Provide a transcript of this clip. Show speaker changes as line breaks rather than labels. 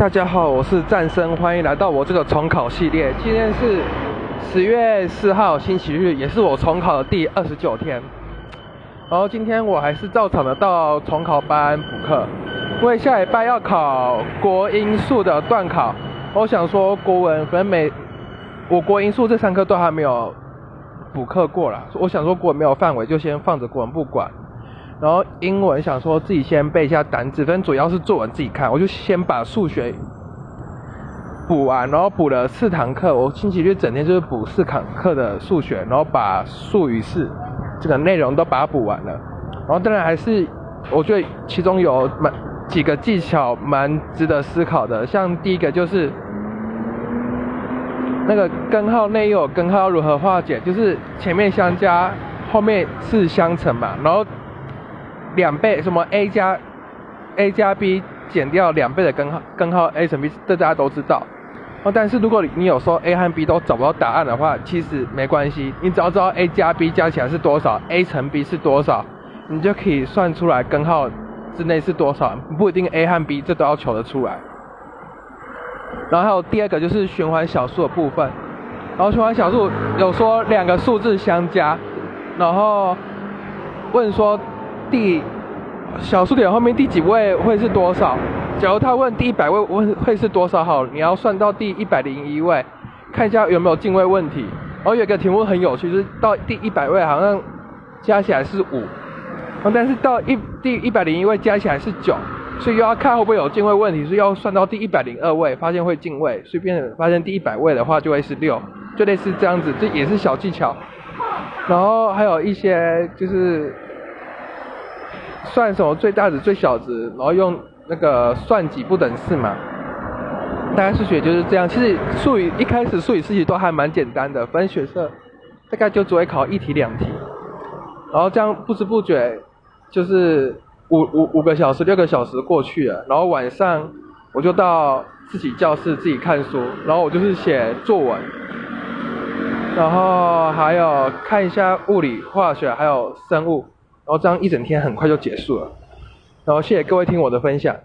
大家好，我是战生，欢迎来到我这个重考系列。今天是十月四号星期日，也是我重考的第二十九天。然后今天我还是照常的到重考班补课，因为下礼拜要考国英数的段考。我想说国文，反正每我国英数这三科都还没有补课过了。我想说国文没有范围，就先放着国文不管。然后英文想说自己先背一下单词，反正主要是作文自己看，我就先把数学补完，然后补了四堂课，我星期六整天就是补四堂课的数学，然后把数语式这个内容都把它补完了。然后当然还是我觉得其中有蛮几个技巧蛮值得思考的，像第一个就是那个根号内有根号如何化解，就是前面相加，后面是相乘嘛，然后。两倍什么 a 加 a 加 b 减掉两倍的根号根号 a 乘 b，这大家都知道。哦，但是如果你有说 a 和 b 都找不到答案的话，其实没关系，你只要知道 a 加 b 加起来是多少，a 乘 b 是多少，你就可以算出来根号之内是多少。不一定 a 和 b 这都要求得出来。然后还有第二个就是循环小数的部分，然后循环小数有说两个数字相加，然后问说。第小数点后面第几位会是多少？假如他问第一百位问会是多少，好，你要算到第一百零一位，看一下有没有进位问题。然后有个题目很有趣，就是到第一百位好像加起来是五，但是到一第一百零一位加起来是九，所以又要看会不会有进位问题，所以要算到第一百零二位，发现会进位，所以变发现第一百位的话就会是六，就类似这样子，这也是小技巧。然后还有一些就是。算什么最大值、最小值，然后用那个算几不等式嘛。大概数学就是这样。其实数语一开始数语试题都还蛮简单的，分学测大概就只会考一题两题。然后这样不知不觉就是五五五个小时、六个小时过去了。然后晚上我就到自己教室自己看书，然后我就是写作文，然后还有看一下物理、化学还有生物。然后这样一整天很快就结束了，然后谢谢各位听我的分享。